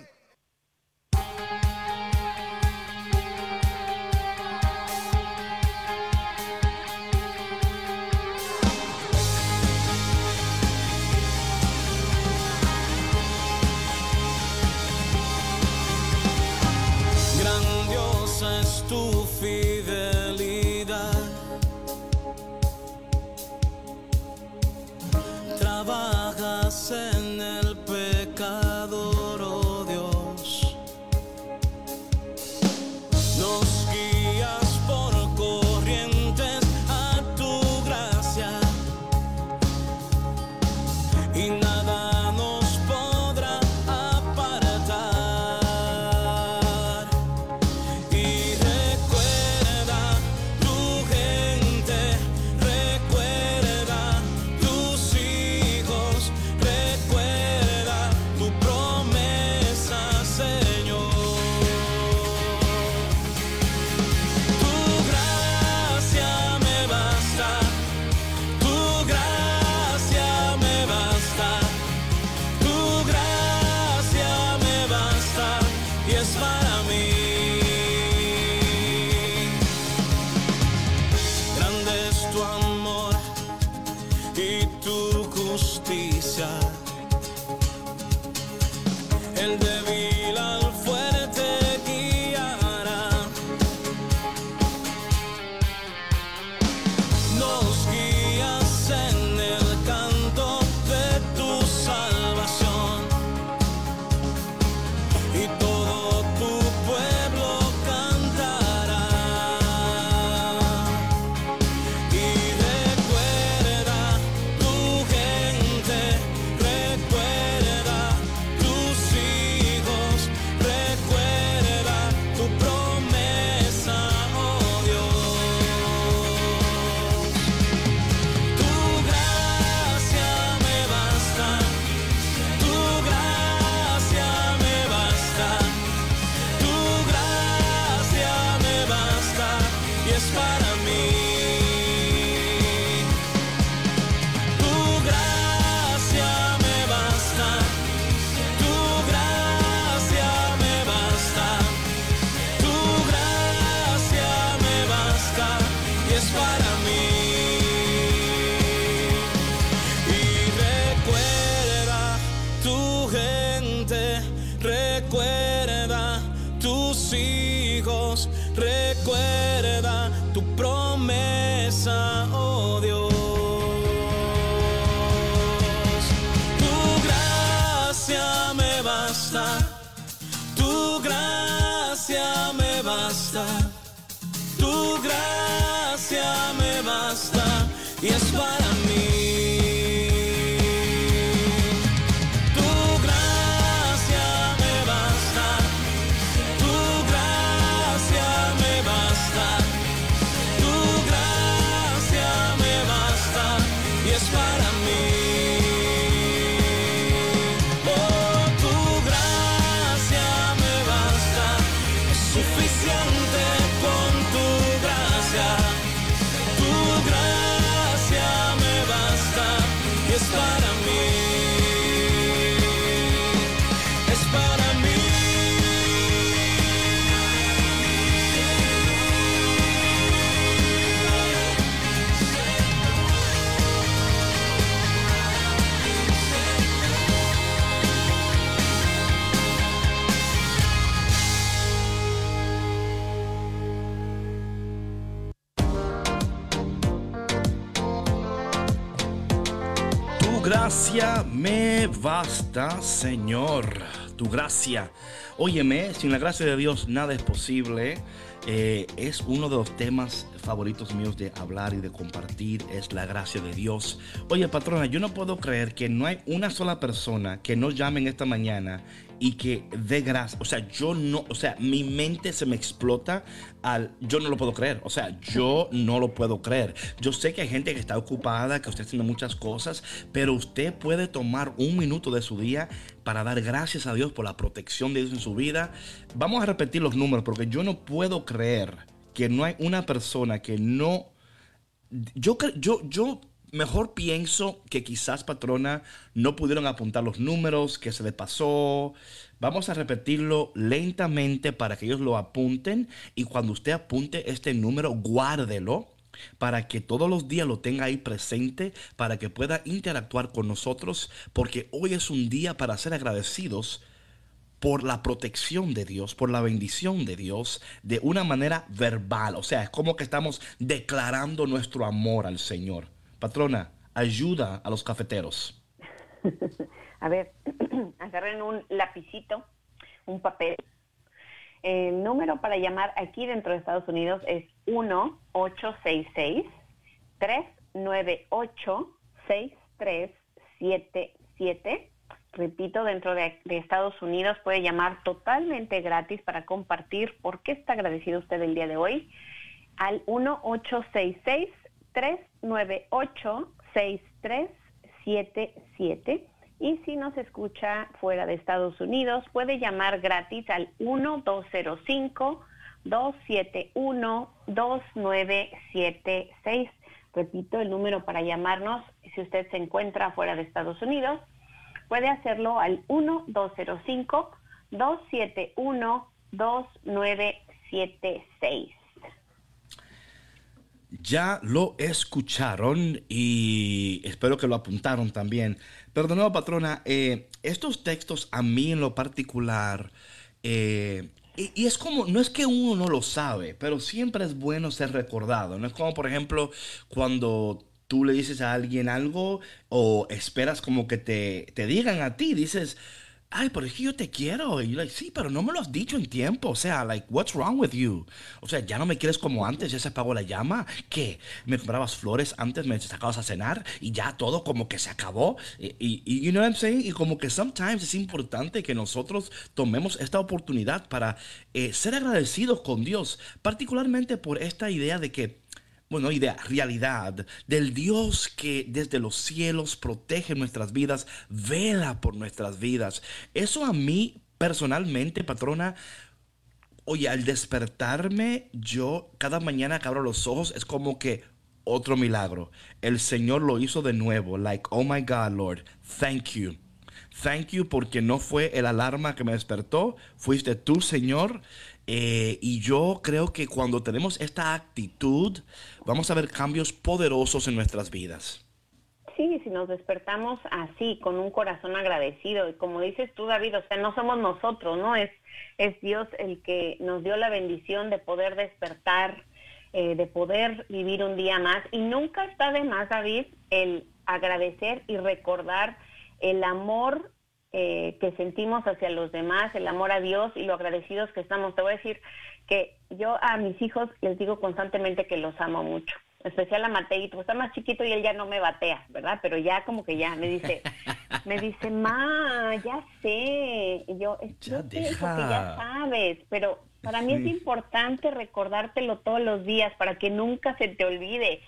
S5: Gracia me basta,
S2: Señor. Tu gracia. Óyeme, sin la gracia de Dios nada es posible. Eh, es uno de los temas favoritos míos de hablar y de compartir. Es la gracia de Dios. Oye, patrona, yo no puedo creer que no hay una sola persona que nos llamen esta mañana y que dé gracia. O sea, yo no, o sea, mi mente se me explota al, yo no lo puedo creer. O sea, yo no lo puedo creer. Yo sé que hay gente que está ocupada, que usted haciendo muchas cosas, pero usted puede tomar un minuto de su día para dar gracias a Dios por la protección de Dios en su vida. Vamos a repetir los números porque yo no puedo creer que no hay una persona que no yo, yo, yo mejor pienso que quizás, patrona, no pudieron apuntar los números, que se le pasó. Vamos a repetirlo lentamente para que ellos lo apunten y cuando usted apunte este número, guárdelo para que todos los días lo tenga ahí presente, para que pueda interactuar con nosotros, porque hoy es un día para ser agradecidos por la protección de Dios, por la bendición de Dios, de una manera verbal. O sea, es como que estamos declarando nuestro amor al Señor. Patrona, ayuda a los cafeteros. <laughs>
S3: A ver, <clears throat> agarren un lapicito, un papel. El número para llamar aquí dentro de Estados Unidos es 1-866-398-6377. Repito, dentro de, de Estados Unidos puede llamar totalmente gratis para compartir por qué está agradecido usted el día de hoy al 1-866-398-6377. Y si nos escucha fuera de Estados Unidos, puede llamar gratis al 1-205-271-2976. Repito, el número para llamarnos, si usted se encuentra fuera de Estados Unidos, puede hacerlo al 1-205-271-2976.
S2: Ya lo escucharon y espero que lo apuntaron también. Pero de nuevo, patrona, eh, estos textos a mí en lo particular, eh, y, y es como, no es que uno no lo sabe, pero siempre es bueno ser recordado. No es como, por ejemplo, cuando tú le dices a alguien algo o esperas como que te, te digan a ti, dices, ay, pero es que yo te quiero. Y yo, like, sí, pero no me lo has dicho en tiempo. O sea, like, what's wrong with you? O sea, ya no me quieres como antes, ya se apagó la llama. ¿Qué? Me comprabas flores antes, me sacabas a cenar y ya todo como que se acabó. Y, you know what I'm saying? Y como que sometimes es importante que nosotros tomemos esta oportunidad para eh, ser agradecidos con Dios, particularmente por esta idea de que bueno, idea, realidad del Dios que desde los cielos protege nuestras vidas, vela por nuestras vidas. Eso a mí personalmente, patrona, oye, al despertarme, yo cada mañana que abro los ojos es como que otro milagro. El Señor lo hizo de nuevo, like, oh my God, Lord, thank you. Thank you porque no fue el alarma que me despertó, fuiste tú, Señor. Eh, y yo creo que cuando tenemos esta actitud, vamos a ver cambios poderosos en nuestras vidas.
S3: sí, si nos despertamos así, con un corazón agradecido, y como dices tú, David, o sea, no somos nosotros, ¿no? Es, es Dios el que nos dio la bendición de poder despertar, eh, de poder vivir un día más. Y nunca está de más, David, el agradecer y recordar el amor eh, que sentimos hacia los demás, el amor a Dios y lo agradecidos que estamos. Te voy a decir que yo a mis hijos les digo constantemente que los amo mucho. Especial a Mateito, está más chiquito y él ya no me batea, ¿verdad? Pero ya como que ya me dice, <laughs> me dice, ma, ya sé. Y yo,
S2: Ya
S3: yo que sabes, pero para mí es importante recordártelo todos los días para que nunca se te olvide.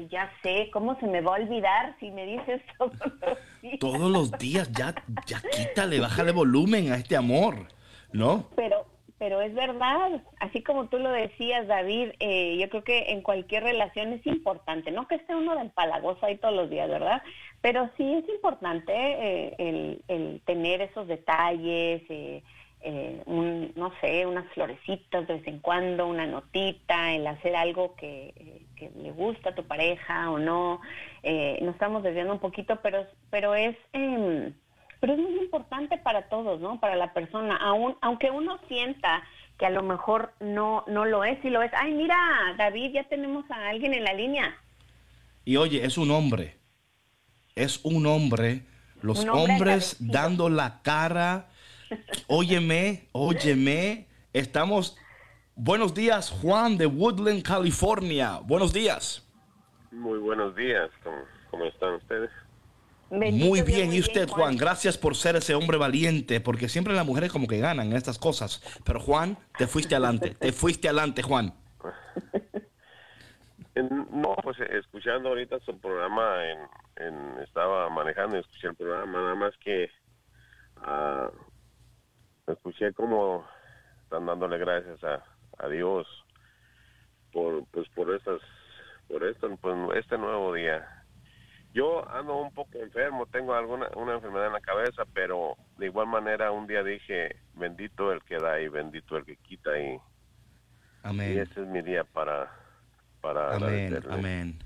S3: Si ya sé, ¿cómo se me va a olvidar si me dices <laughs> todos los días?
S2: Todos los días, ya, ya quítale, bájale volumen a este amor, ¿no?
S3: Pero, pero es verdad, así como tú lo decías, David, eh, yo creo que en cualquier relación es importante, no que esté uno del palagoso ahí todos los días, ¿verdad? Pero sí es importante eh, el, el tener esos detalles, eh, eh, un, no sé, unas florecitas de vez en cuando, una notita, el hacer algo que, eh, que le gusta a tu pareja o no. Eh, nos estamos desviando un poquito, pero, pero es... em, pero es muy importante para todos, ¿no? Para la persona, aun, aunque uno sienta que a lo mejor no, no lo es, si lo es. Ay, mira, David, ya tenemos a alguien en la línea.
S2: Y oye, es un hombre. Es un hombre. Los
S3: Un hombre
S2: hombres dando la cara. Óyeme, óyeme. Estamos. Buenos días, Juan de Woodland, California. Buenos días.
S6: Muy buenos días, ¿cómo, cómo están ustedes?
S3: Bendito
S2: Muy bien, y usted, Juan, gracias por ser ese hombre valiente, porque siempre las mujeres como que ganan en estas cosas. Pero Juan, te fuiste adelante, te <laughs> fuiste adelante, Juan. <laughs>
S6: No, pues escuchando ahorita su programa, en, en- estaba manejando y escuché el programa, nada más que ah, escuché como están dándole gracias a, a Dios por pues por estas por esto pues este nuevo día yo ando un poco enfermo tengo alguna una enfermedad en la cabeza pero de igual manera un día dije bendito el que da y bendito el que quita y, y
S2: Amén.
S6: ese es mi día para para
S2: Amén,
S6: agradecerle.
S2: amén.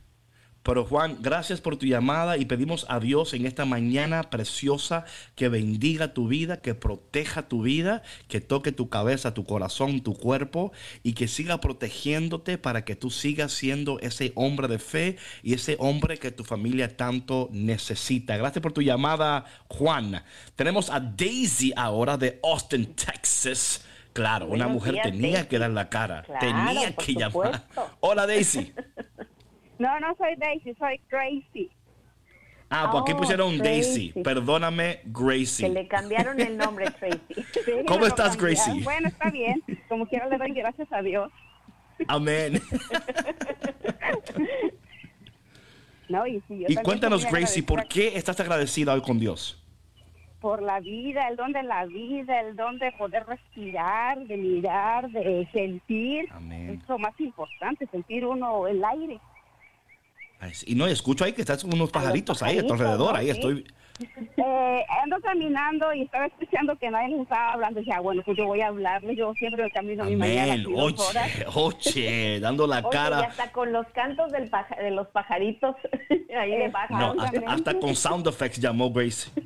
S2: Pero Juan, gracias por tu llamada y pedimos a Dios en esta mañana preciosa que bendiga tu vida, que proteja tu vida, que toque tu cabeza, tu corazón, tu cuerpo y que siga protegiéndote para que tú sigas siendo ese hombre de fe y ese hombre que tu familia tanto necesita. Gracias por tu llamada, Juan. Tenemos a Daisy ahora de Austin, Texas. Claro, una mujer
S3: días,
S2: tenía
S3: Daisy.
S2: que dar la cara,
S3: Claro,
S2: tenía que llamar. Hola Daisy. <laughs>
S7: No, no soy Daisy, soy Gracie.
S2: Ah, pues aquí
S3: Oh,
S2: pusieron Daisy.
S3: Tracy.
S2: Perdóname,
S3: Que
S2: Gracie.
S3: le cambiaron el nombre, Tracy.
S7: Sí, <laughs>
S2: ¿Cómo estás. Gracie?
S7: Bueno, está bien. Como quiera le doy gracias a Dios.
S2: Amén. <laughs>
S7: No, y sí, yo
S2: Y cuéntanos, Gracie, ¿por qué estás agradecida hoy con Dios?
S7: Por la vida, el don de la vida, el don de poder respirar, de mirar, de sentir.
S2: Amén.
S7: Es lo más importante, sentir uno el aire.
S2: Y no, escucho ahí que estás con unos pajaritos ahí a tu alrededor. Ahí estoy.
S7: Eh, ando caminando y estaba escuchando que nadie les estaba hablando. Dije, ah, bueno, pues yo voy a hablarle. Yo siempre camino mi mañana. Dos horas. <laughs>
S2: Oye, oye, dando la
S3: Oye, y
S2: cara.
S3: hasta con los cantos del paja- de los pajaritos <laughs> ahí de baja.
S2: No,
S7: Ándale.
S2: hasta, hasta con sound effects llamó Gracie. <laughs>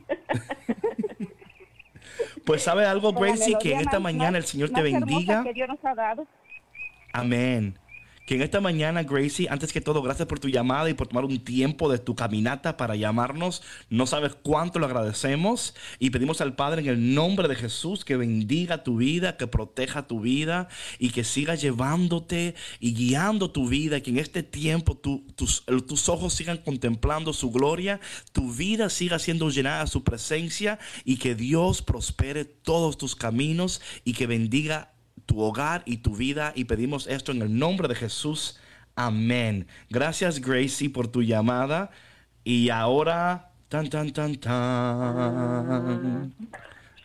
S2: Pues sabe algo, Gracie, que en esta
S7: más-
S2: mañana el Señor te bendiga.
S7: que Dios nos ha dado.
S2: Amén. Que en esta mañana, Gracie, antes que todo, gracias por tu llamada y por tomar un tiempo de tu caminata para llamarnos. No sabes cuánto lo agradecemos y pedimos al Padre en el nombre de Jesús que bendiga tu vida, que proteja tu vida y que siga llevándote y guiando tu vida. Que en este tiempo tu- tus, tus ojos sigan contemplando su gloria, tu vida siga siendo llenada de su presencia y que Dios prospere todos tus caminos y que bendiga tu hogar y tu vida y pedimos esto en el nombre de Jesús. Amén. Gracias Gracie por tu llamada y ahora tan tan tan tan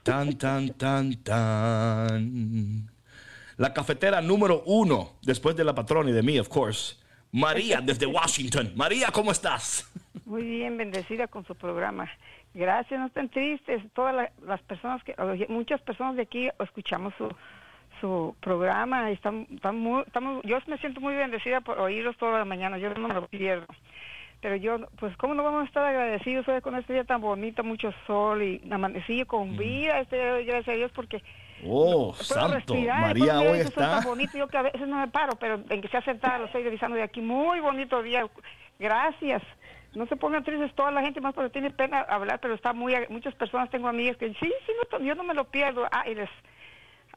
S2: tan tan tan tan la cafetera número uno después de la patrona y de mí, of course. María desde Washington. María, ¿cómo estás?
S8: Muy bien, bendecida con su programa. Gracias, no estén tristes. Todas la- las personas que, muchas personas de aquí escuchamos su, su programa están, están muy, estamos, yo me siento muy bendecida por oírlos todas las mañanas. Yo no me lo pierdo. pero yo, pues, ¿cómo no vamos a estar agradecidos hoy con este día tan bonito, mucho sol y amanecí
S2: Mm.
S8: con vida? Este día, gracias a Dios porque
S2: Oh, santo.
S8: respirar,
S2: María hoy
S8: tan
S2: está.
S8: bonito, yo que a veces no me paro, pero en que sea sentada lo estoy revisando de aquí. Muy bonito día. Gracias. No se pongan tristes toda la gente más porque tiene pena hablar, pero está muy muchas personas tengo amigas que sí, sí, no, yo no me lo pierdo. Ah, y les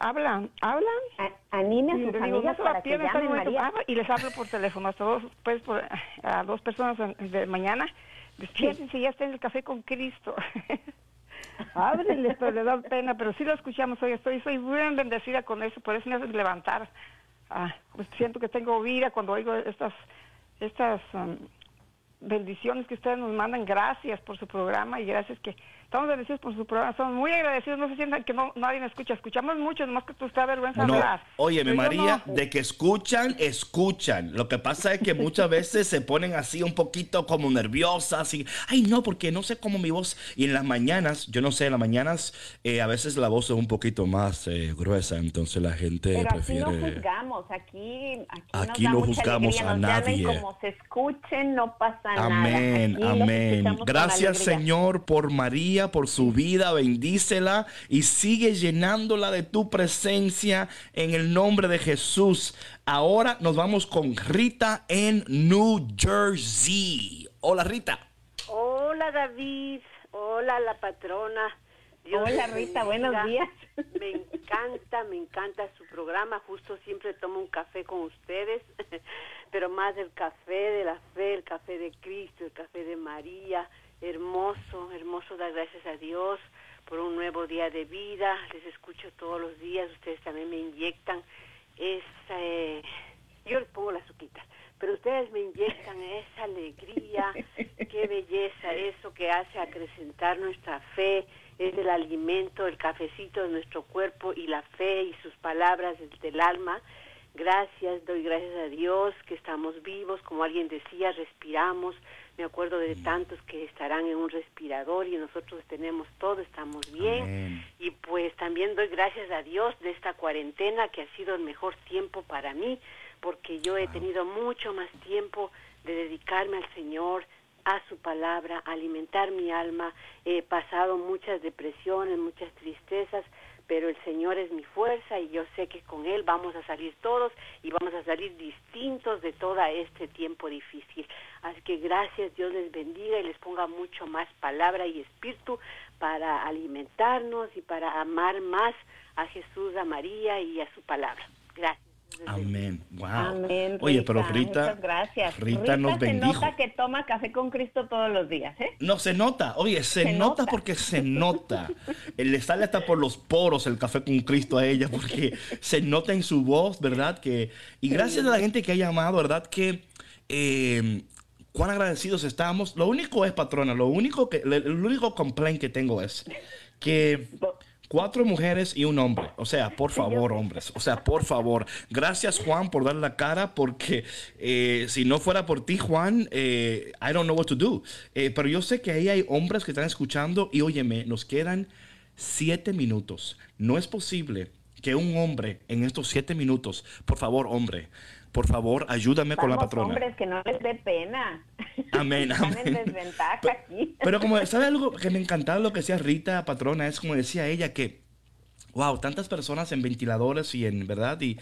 S8: hablan, hablan.
S3: A- anime a
S8: Y
S3: sus
S8: digo,
S3: amigas
S8: no
S3: para que llamen. María.
S8: Ah, y les hablo por teléfono, hasta dos, pues, por- a dos personas de mañana. Despiértense, ya está en el café con Cristo. <laughs> Ábrenles, pero le da pena, pero sí lo escuchamos hoy. Estoy, soy bien bendecida con eso, por eso me hacen levantar. Ah, pues siento que tengo vida cuando oigo estas, estas um, bendiciones que ustedes nos mandan. Gracias por su programa y gracias que estamos bendecidos por su programa. Estamos muy agradecidos. No se sientan que no, nadie me escucha. Escuchamos mucho, nomás que tú está vergüenza
S2: No,
S8: hablar.
S2: óyeme
S8: Pero yo
S2: María,
S8: no-
S2: de que escuchan, escuchan. Lo que pasa es que muchas veces se ponen así un poquito como nerviosas y, ay no, porque no sé cómo mi voz. Y en las mañanas, yo no sé, en las mañanas eh, a veces la voz es un poquito más eh, gruesa, entonces la gente
S3: Pero aquí no
S2: prefiere...
S3: juzgamos, aquí, aquí,
S2: Aquí
S3: nos da
S2: no
S3: mucha
S2: juzgamos
S3: alegría,
S2: a
S3: nos
S2: nadie.
S3: como se escuchen, no pasa nada.
S2: Amén,
S3: Aquí
S2: amén. Gracias. Señor por María, por su vida, bendícela y sigue llenándola de tu presencia en el nombre de Jesús. Ahora nos vamos con Rita en New Jersey. Hola Rita.
S4: Hola David, hola la patrona.
S3: Hola, Rita,
S4: bendiga.
S3: buenos días. <laughs>
S4: Me encanta, me encanta su programa. Justo siempre tomo un café con ustedes, <laughs> pero más el café de la fe, el café de Cristo, el café de María. Hermoso, hermoso dar gracias a Dios por un nuevo día de vida. Les escucho todos los días, ustedes también me inyectan esa... eh, yo les pongo las suquitas, pero ustedes me inyectan esa alegría, qué belleza, eso que hace acrecentar nuestra fe, es el alimento, el cafecito de nuestro cuerpo y la fe y sus palabras desde el alma. Gracias, doy gracias a Dios que estamos vivos, como alguien decía, respiramos. Me acuerdo de tantos que estarán en un respirador y nosotros tenemos todo, estamos bien.
S2: Amén.
S4: Y pues también doy gracias a Dios de esta cuarentena que ha sido el mejor tiempo para mí, porque yo he tenido mucho más tiempo de dedicarme al Señor, a su palabra, a alimentar mi alma. He pasado muchas depresiones, muchas tristezas, pero el Señor es mi fuerza y yo sé que con Él vamos a salir todos y vamos a salir distintos de todo este tiempo difícil. Así que gracias, Dios les bendiga y les ponga mucho más palabra y espíritu para alimentarnos y para amar más a Jesús, a María y a su palabra. Gracias.
S2: Amén. Wow.
S3: Amén,
S2: Oye, pero Rita,
S3: muchas gracias.
S2: Rita nos
S3: se
S2: bendijo.
S3: nota que toma café con Cristo todos los días, ¿eh?
S2: No, se nota, oye, se,
S3: Se
S2: nota,
S3: nota.
S2: porque se nota. Eh, Le sale hasta por los poros el café con Cristo a ella, porque <laughs> se nota en su voz, ¿verdad? Que, y gracias a la gente que ha llamado, ¿verdad? Que eh, cuán agradecidos estamos. Lo único es, patrona, lo único que, el único complaint que tengo es que cuatro mujeres y un hombre. O sea, por favor, hombres. O sea, por favor. Gracias, Juan, por dar la cara, porque eh, si no fuera por ti, Juan, eh, I don't know what to do. Eh, pero yo sé que ahí hay hombres que están escuchando y óyeme, nos quedan siete minutos. No es posible que un hombre en estos siete minutos, por favor, hombre, por favor, ayúdame con la patrona.
S3: hombres, que no les dé pena.
S2: Amén, <laughs>
S3: Están en
S2: amén.
S3: desventaja
S2: Pe-
S3: aquí.
S2: Pero como, ¿sabe algo que me encantaba lo que decía Rita, patrona? Es como decía ella que, wow, tantas personas en ventiladores y en, ¿verdad? Y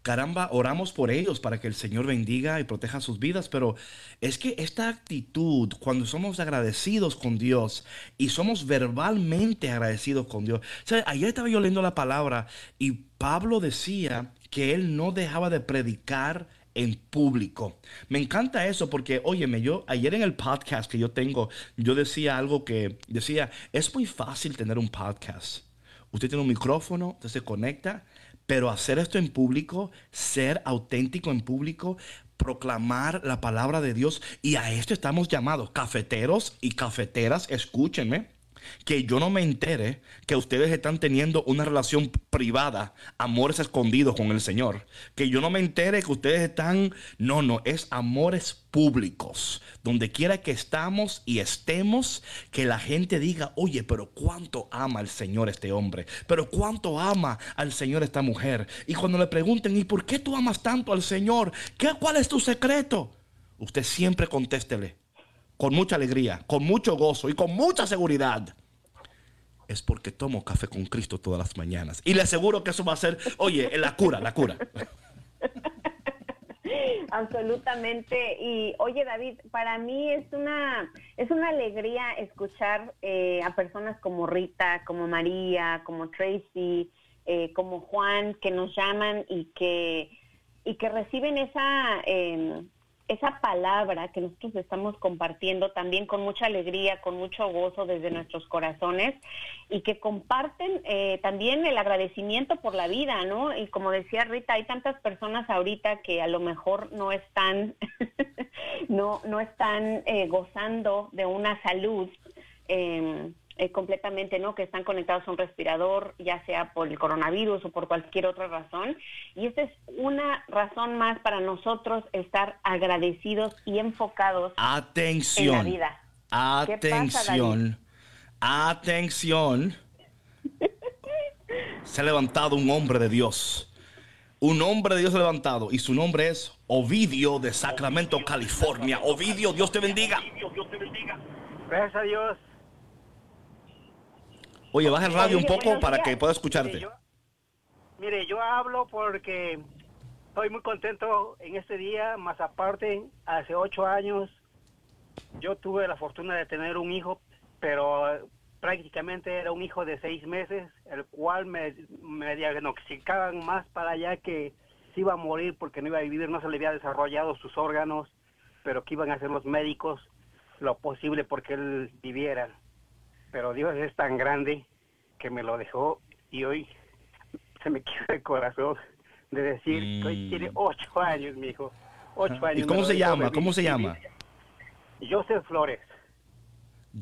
S2: caramba, oramos por ellos para que el Señor bendiga y proteja sus vidas, pero es que esta actitud, cuando somos agradecidos con Dios y somos verbalmente agradecidos con Dios, o sea, ayer estaba yo leyendo la palabra y Pablo decía que él no dejaba de predicar en público. Me encanta eso porque, óyeme, yo ayer en el podcast que yo tengo, yo decía algo que decía, es muy fácil tener un podcast. Usted tiene un micrófono, usted se conecta, pero hacer esto en público, ser auténtico en público, proclamar la palabra de Dios, y a esto estamos llamados, cafeteros y cafeteras, escúchenme que yo no me entere que ustedes están teniendo una relación privada, amores escondidos con el Señor. Que yo no me entere que ustedes están, no, no, es amores públicos. Donde quiera que estamos y estemos, que la gente diga, oye, pero cuánto ama al Señor este hombre, pero cuánto ama al Señor esta mujer. Y cuando le pregunten, ¿y por qué tú amas tanto al Señor? ¿Qué, ¿Cuál es tu secreto? Usted siempre contéstele, con mucha alegría, con mucho gozo y con mucha seguridad, es porque tomo café con Cristo todas las mañanas. Y le aseguro que eso va a ser, oye, la cura, la cura. <laughs>
S3: Absolutamente. Y oye, David, para mí es una es una alegría escuchar eh, a personas como Rita, como María, como Tracy, eh, como Juan, que nos llaman y que y que reciben esa eh, esa palabra que nosotros estamos compartiendo también con mucha alegría, con mucho gozo desde nuestros corazones y que comparten eh, también el agradecimiento por la vida, ¿no? Y como decía Rita, hay tantas personas ahorita que a lo mejor no están, <laughs> no, no están eh, gozando de una salud. eh, eh, completamente, ¿no? Que están conectados a un respirador, ya sea por el coronavirus o por cualquier otra razón. Y esta es una razón más para nosotros estar agradecidos y enfocados en la
S2: Atención.
S3: vida. ¿Qué pasa,
S2: Atención. Atención. Se ha levantado un hombre de Dios. Un hombre de Dios se ha levantado y su nombre es Ovidio de Sacramento, California. Ovidio, Dios te bendiga.
S9: Gracias a Dios.
S2: Oye, baja el radio un poco para que pueda escucharte.
S9: Mire, yo, mire, yo hablo porque estoy muy contento en este día, más aparte, hace ocho años yo tuve la fortuna de tener un hijo, pero eh, prácticamente era un hijo de seis meses, el cual me, me diagnosticaban más para allá que se iba a morir porque no iba a vivir, no se le había desarrollado sus órganos, pero que iban a hacer los médicos lo posible porque él viviera. Pero Dios es tan grande que me lo dejó y hoy se me <laughs> queda el corazón de decir que hoy
S2: Mm.
S9: tiene ocho años, mi hijo. Ocho años.
S2: ¿Y cómo se llama? ¿Cómo se llama?
S9: Joseph Flores.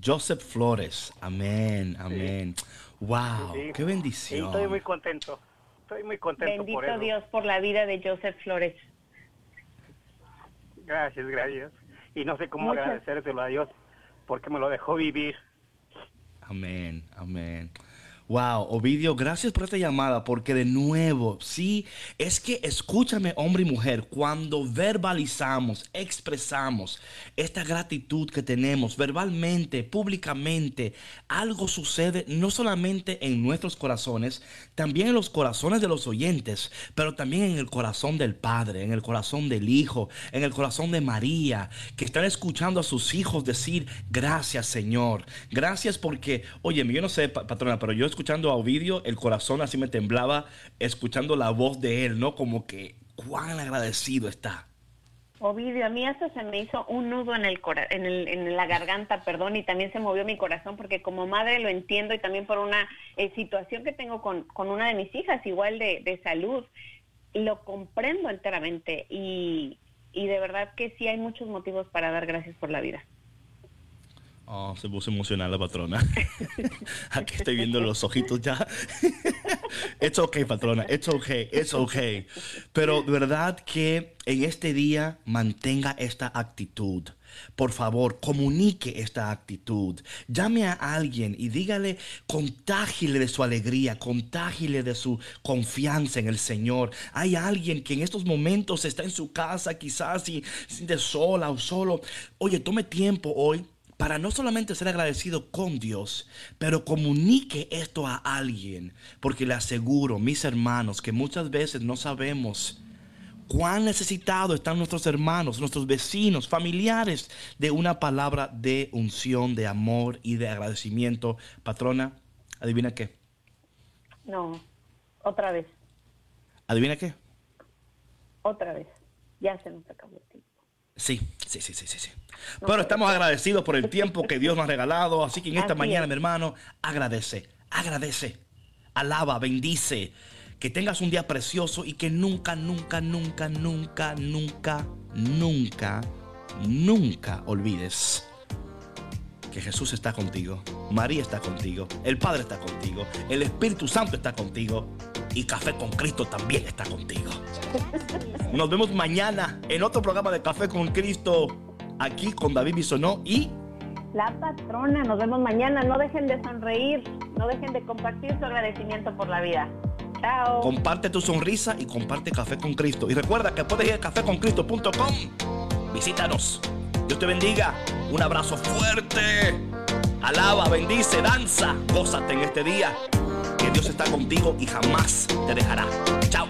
S2: Joseph Flores. Amén, amén. Wow,
S9: Sí.
S2: qué bendición.
S9: estoy muy contento. Estoy muy contento por
S3: Bendito
S9: eso.
S3: Dios por la vida de Joseph Flores.
S9: Gracias, gracias. Y no sé cómo
S3: Muchas-
S9: agradecérselo a Dios porque me lo dejó vivir.
S2: Amén, amén. Wow, Ovidio, gracias por esta llamada, porque de nuevo, sí, es que escúchame, hombre y mujer, cuando verbalizamos, expresamos esta gratitud que tenemos verbalmente, públicamente, algo sucede no solamente en nuestros corazones, también en los corazones de los oyentes, pero también en el corazón del Padre, en el corazón del Hijo, en el corazón de María, que están escuchando a sus hijos decir, gracias Señor, gracias porque, oye, yo no sé, pa- patrona, pero yo escuchando a Ovidio, el corazón así me temblaba, escuchando la voz de él, ¿no? Como que, cuán agradecido está.
S3: Ovidio, a mí hasta se me hizo un nudo en el, cora- en, el- en la garganta, perdón, y también se movió mi corazón porque como madre lo entiendo y también por una eh, situación que tengo con, con una de mis hijas, igual de, de salud, lo comprendo enteramente y, y de verdad que sí hay muchos motivos para dar gracias por la vida.
S2: Oh, se puso emocional la patrona. <laughs> Aquí estoy viendo los ojitos ya. <laughs> It's okay, patrona. It's okay. It's okay. Pero de verdad que en este día mantenga esta actitud. Por favor, comunique esta actitud. Llame a alguien y dígale, contágile de su alegría, contágile de su confianza en el Señor. Hay alguien que en estos momentos está en su casa, quizás y siente sola o solo. Oye, tome tiempo hoy para no solamente ser agradecido con Dios, pero comunique esto a alguien, porque le aseguro, mis hermanos, que muchas veces no sabemos cuán necesitados están nuestros hermanos, nuestros vecinos, familiares de una palabra de unción, de amor y de agradecimiento. Patrona, ¿adivina qué?
S3: No, otra vez,
S2: ¿Adivina qué?
S3: otra vez. Ya se nos acabó.
S2: Sí, sí, sí, sí, sí, sí. Pero estamos agradecidos por el tiempo que Dios nos ha regalado. Así que en esta mañana,
S3: es.
S2: mi hermano, agradece, agradece, alaba, bendice. Que tengas un día precioso y que nunca, nunca, nunca, nunca, nunca, nunca, nunca olvides que Jesús está contigo, María está contigo, el Padre está contigo, el Espíritu Santo está contigo y Café con Cristo también está contigo. Nos vemos mañana en otro programa de Café con Cristo, aquí con David Bisonó y
S3: La patrona, nos vemos mañana. No dejen de sonreír, no dejen de compartir su agradecimiento por la vida. Chao.
S2: comparte tu sonrisa y comparte Café con Cristo. Y recuerda que puedes ir a caféconcristo.com. Visítanos. Dios te bendiga. Un abrazo fuerte. Alaba, bendice, danza. Gózate en este día. Que Dios está contigo y jamás te dejará. Chao.